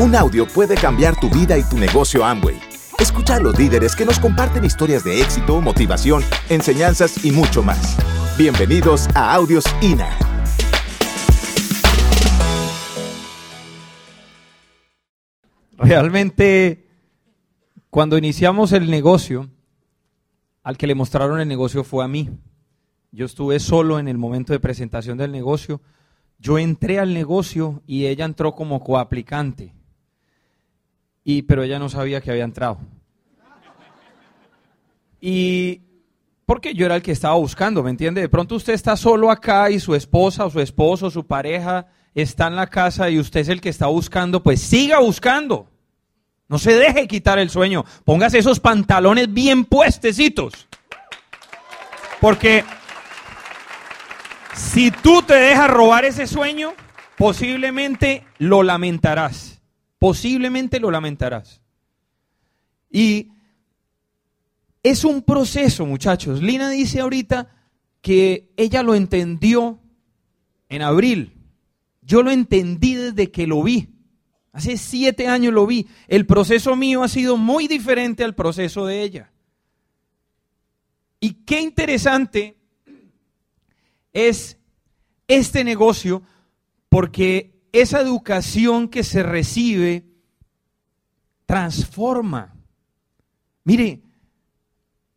Un audio puede cambiar tu vida y tu negocio Amway. Escucha a los líderes que nos comparten historias de éxito, motivación, enseñanzas y mucho más. Bienvenidos a Audios INA. Realmente, cuando iniciamos el negocio, al que le mostraron el negocio fue a mí. Yo estuve solo en el momento de presentación del negocio. Yo entré al negocio y ella entró como coaplicante. Y, pero ella no sabía que había entrado. Y porque yo era el que estaba buscando, ¿me entiende? De pronto usted está solo acá y su esposa o su esposo, su pareja está en la casa y usted es el que está buscando, pues siga buscando. No se deje quitar el sueño. Póngase esos pantalones bien puestecitos. Porque si tú te dejas robar ese sueño, posiblemente lo lamentarás. Posiblemente lo lamentarás. Y es un proceso, muchachos. Lina dice ahorita que ella lo entendió en abril. Yo lo entendí desde que lo vi. Hace siete años lo vi. El proceso mío ha sido muy diferente al proceso de ella. Y qué interesante es este negocio porque esa educación que se recibe transforma. Mire,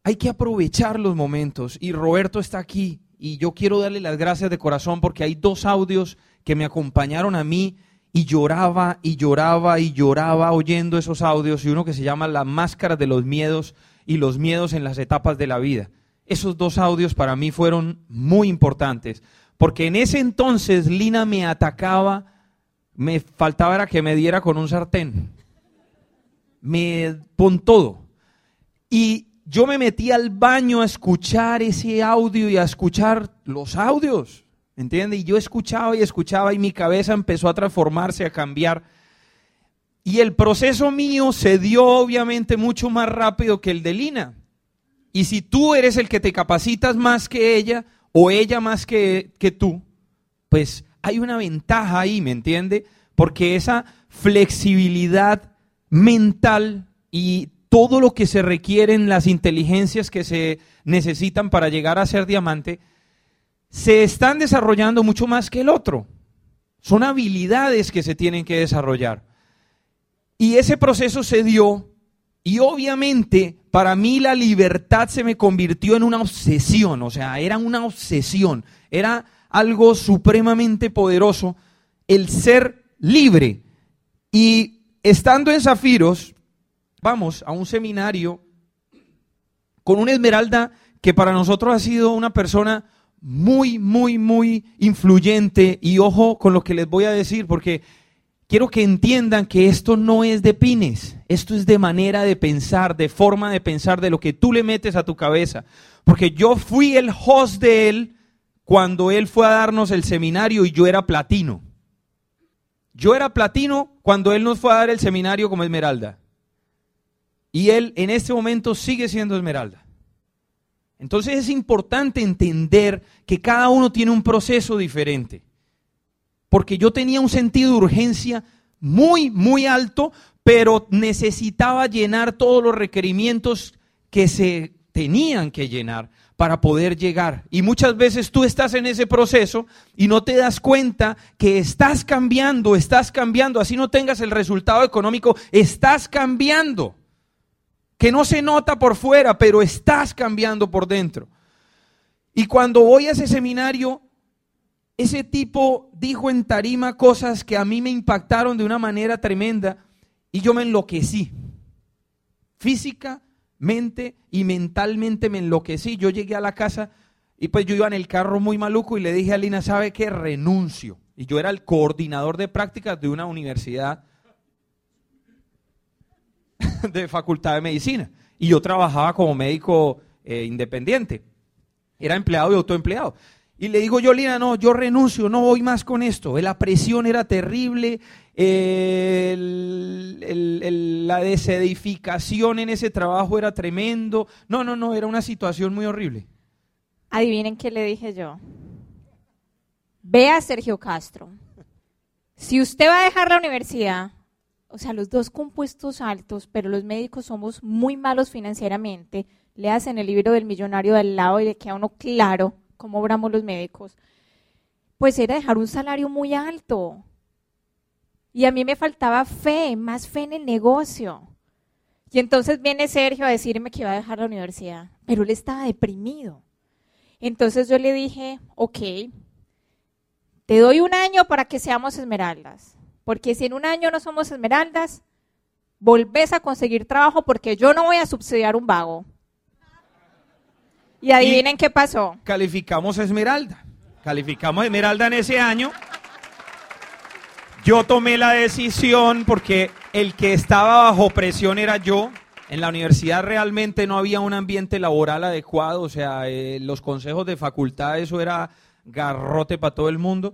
hay que aprovechar los momentos y Roberto está aquí y yo quiero darle las gracias de corazón porque hay dos audios que me acompañaron a mí y lloraba y lloraba y lloraba oyendo esos audios y uno que se llama La máscara de los miedos y los miedos en las etapas de la vida. Esos dos audios para mí fueron muy importantes porque en ese entonces Lina me atacaba, me faltaba era que me diera con un sartén. Me pon todo. Y yo me metí al baño a escuchar ese audio y a escuchar los audios. ¿Entiende? Y yo escuchaba y escuchaba y mi cabeza empezó a transformarse, a cambiar. Y el proceso mío se dio obviamente mucho más rápido que el de Lina. Y si tú eres el que te capacitas más que ella, o ella más que, que tú, pues hay una ventaja ahí, ¿me entiende? Porque esa flexibilidad mental y todo lo que se requieren, las inteligencias que se necesitan para llegar a ser diamante, se están desarrollando mucho más que el otro. Son habilidades que se tienen que desarrollar. Y ese proceso se dio y obviamente para mí la libertad se me convirtió en una obsesión, o sea, era una obsesión, era algo supremamente poderoso el ser libre. Y estando en Zafiros, vamos a un seminario con una esmeralda que para nosotros ha sido una persona muy, muy, muy influyente. Y ojo con lo que les voy a decir, porque quiero que entiendan que esto no es de pines, esto es de manera de pensar, de forma de pensar, de lo que tú le metes a tu cabeza. Porque yo fui el host de él cuando él fue a darnos el seminario y yo era platino. Yo era platino cuando él nos fue a dar el seminario como esmeralda. Y él en este momento sigue siendo esmeralda. Entonces es importante entender que cada uno tiene un proceso diferente porque yo tenía un sentido de urgencia muy, muy alto, pero necesitaba llenar todos los requerimientos que se tenían que llenar para poder llegar. Y muchas veces tú estás en ese proceso y no te das cuenta que estás cambiando, estás cambiando, así no tengas el resultado económico, estás cambiando. Que no se nota por fuera, pero estás cambiando por dentro. Y cuando voy a ese seminario, ese tipo dijo en tarima cosas que a mí me impactaron de una manera tremenda y yo me enloquecí. Físicamente y mentalmente me enloquecí. Yo llegué a la casa y pues yo iba en el carro muy maluco y le dije a Lina, ¿sabe qué? Renuncio. Y yo era el coordinador de prácticas de una universidad de facultad de medicina. Y yo trabajaba como médico eh, independiente. Era empleado y autoempleado. Y le digo yo, Lina, no, yo renuncio, no voy más con esto. La presión era terrible, la desedificación en ese trabajo era tremendo. No, no, no, era una situación muy horrible. Adivinen qué le dije yo. Ve a Sergio Castro. Si usted va a dejar la universidad, o sea, los dos compuestos altos, pero los médicos somos muy malos financieramente. Le hacen el libro del millonario del lado y le queda uno claro cómo obramos los médicos. Pues era dejar un salario muy alto. Y a mí me faltaba fe, más fe en el negocio. Y entonces viene Sergio a decirme que iba a dejar la universidad, pero él estaba deprimido. Entonces yo le dije, ok, te doy un año para que seamos esmeraldas, porque si en un año no somos esmeraldas, volvés a conseguir trabajo porque yo no voy a subsidiar un vago. Y adivinen qué pasó. Calificamos esmeralda. Calificamos esmeralda en ese año. Yo tomé la decisión porque el que estaba bajo presión era yo. En la universidad realmente no había un ambiente laboral adecuado, o sea, eh, los consejos de facultad, eso era garrote para todo el mundo.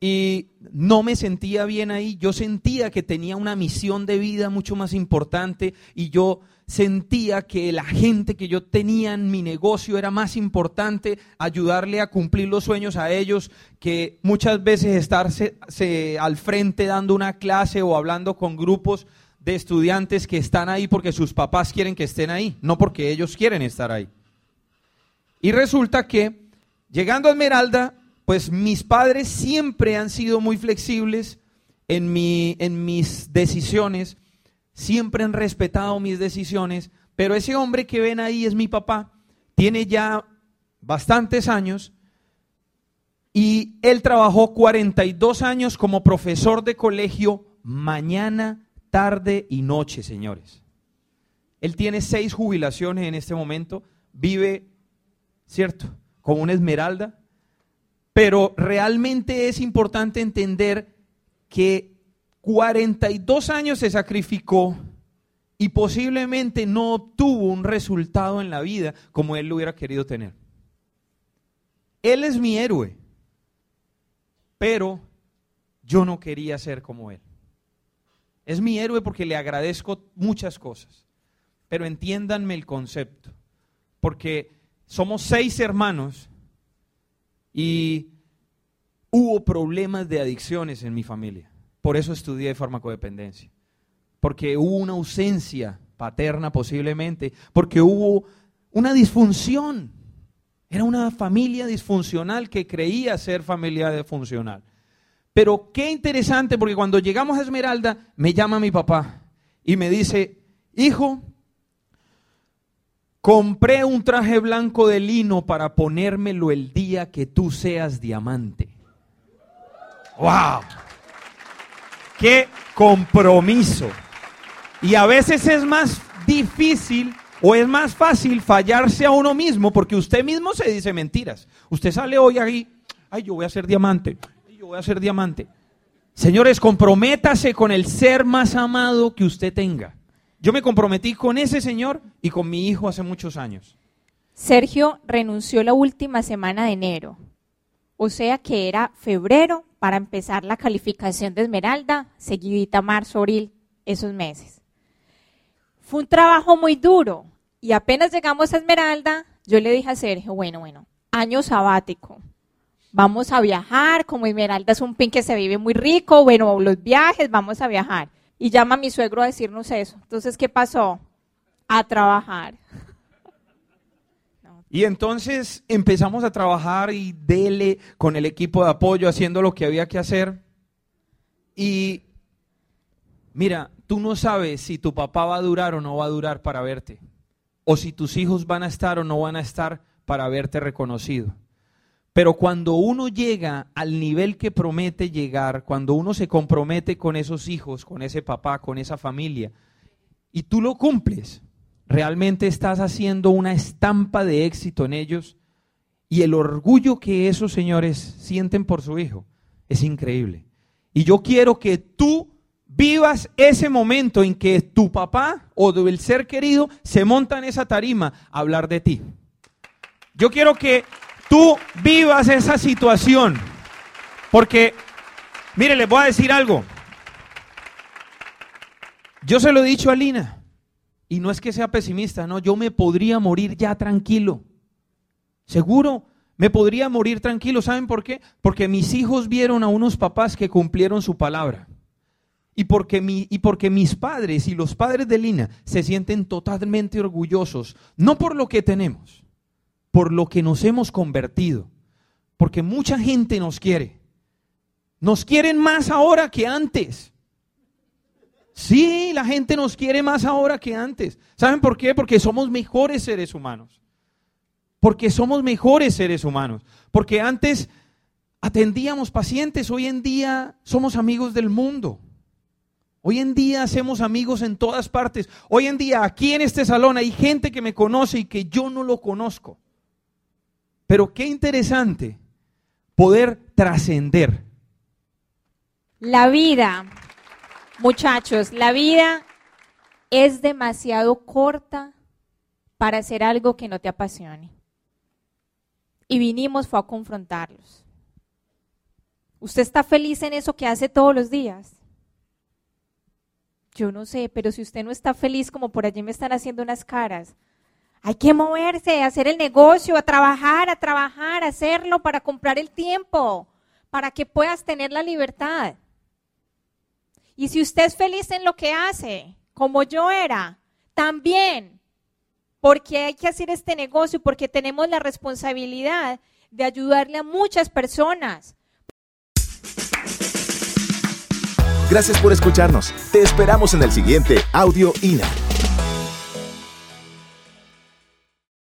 Y no me sentía bien ahí, yo sentía que tenía una misión de vida mucho más importante y yo sentía que la gente que yo tenía en mi negocio era más importante ayudarle a cumplir los sueños a ellos que muchas veces estarse al frente dando una clase o hablando con grupos de estudiantes que están ahí porque sus papás quieren que estén ahí, no porque ellos quieren estar ahí. Y resulta que llegando a Esmeralda, pues mis padres siempre han sido muy flexibles en, mi, en mis decisiones siempre han respetado mis decisiones, pero ese hombre que ven ahí es mi papá, tiene ya bastantes años y él trabajó 42 años como profesor de colegio mañana, tarde y noche, señores. Él tiene seis jubilaciones en este momento, vive, ¿cierto?, como una esmeralda, pero realmente es importante entender que 42 años se sacrificó y posiblemente no obtuvo un resultado en la vida como él lo hubiera querido tener. Él es mi héroe, pero yo no quería ser como él. Es mi héroe porque le agradezco muchas cosas, pero entiéndanme el concepto, porque somos seis hermanos y hubo problemas de adicciones en mi familia. Por eso estudié farmacodependencia. Porque hubo una ausencia paterna posiblemente, porque hubo una disfunción. Era una familia disfuncional que creía ser familia disfuncional. Pero qué interesante, porque cuando llegamos a Esmeralda, me llama mi papá y me dice, hijo, compré un traje blanco de lino para ponérmelo el día que tú seas diamante. ¡Wow! qué compromiso. Y a veces es más difícil o es más fácil fallarse a uno mismo porque usted mismo se dice mentiras. Usted sale hoy ahí, ay, yo voy a ser diamante, yo voy a ser diamante. Señores, comprométase con el ser más amado que usted tenga. Yo me comprometí con ese señor y con mi hijo hace muchos años. Sergio renunció la última semana de enero, o sea que era febrero para empezar la calificación de Esmeralda, seguidita marzo, abril, esos meses. Fue un trabajo muy duro y apenas llegamos a Esmeralda, yo le dije a Sergio, bueno, bueno, año sabático, vamos a viajar, como Esmeralda es un pin que se vive muy rico, bueno, los viajes, vamos a viajar. Y llama a mi suegro a decirnos eso. Entonces, ¿qué pasó? A trabajar. Y entonces empezamos a trabajar y dele con el equipo de apoyo haciendo lo que había que hacer. Y mira, tú no sabes si tu papá va a durar o no va a durar para verte. O si tus hijos van a estar o no van a estar para verte reconocido. Pero cuando uno llega al nivel que promete llegar, cuando uno se compromete con esos hijos, con ese papá, con esa familia, y tú lo cumples, realmente estás haciendo una estampa de éxito en ellos y el orgullo que esos señores sienten por su hijo es increíble. Y yo quiero que tú vivas ese momento en que tu papá o el ser querido se monta en esa tarima a hablar de ti. Yo quiero que tú vivas esa situación. Porque, mire, les voy a decir algo. Yo se lo he dicho a Lina. Y no es que sea pesimista, no, yo me podría morir ya tranquilo. Seguro, me podría morir tranquilo. ¿Saben por qué? Porque mis hijos vieron a unos papás que cumplieron su palabra. Y porque, mi, y porque mis padres y los padres de Lina se sienten totalmente orgullosos, no por lo que tenemos, por lo que nos hemos convertido. Porque mucha gente nos quiere. Nos quieren más ahora que antes. Sí, la gente nos quiere más ahora que antes. ¿Saben por qué? Porque somos mejores seres humanos. Porque somos mejores seres humanos. Porque antes atendíamos pacientes, hoy en día somos amigos del mundo. Hoy en día hacemos amigos en todas partes. Hoy en día aquí en este salón hay gente que me conoce y que yo no lo conozco. Pero qué interesante poder trascender. La vida, muchachos, la vida es demasiado corta para hacer algo que no te apasione. Y vinimos fue a confrontarlos. ¿Usted está feliz en eso que hace todos los días? Yo no sé, pero si usted no está feliz como por allí me están haciendo unas caras, hay que moverse, hacer el negocio, a trabajar, a trabajar, a hacerlo para comprar el tiempo, para que puedas tener la libertad. Y si usted es feliz en lo que hace, como yo era, también, porque hay que hacer este negocio, porque tenemos la responsabilidad de ayudarle a muchas personas. Gracias por escucharnos. Te esperamos en el siguiente Audio INA.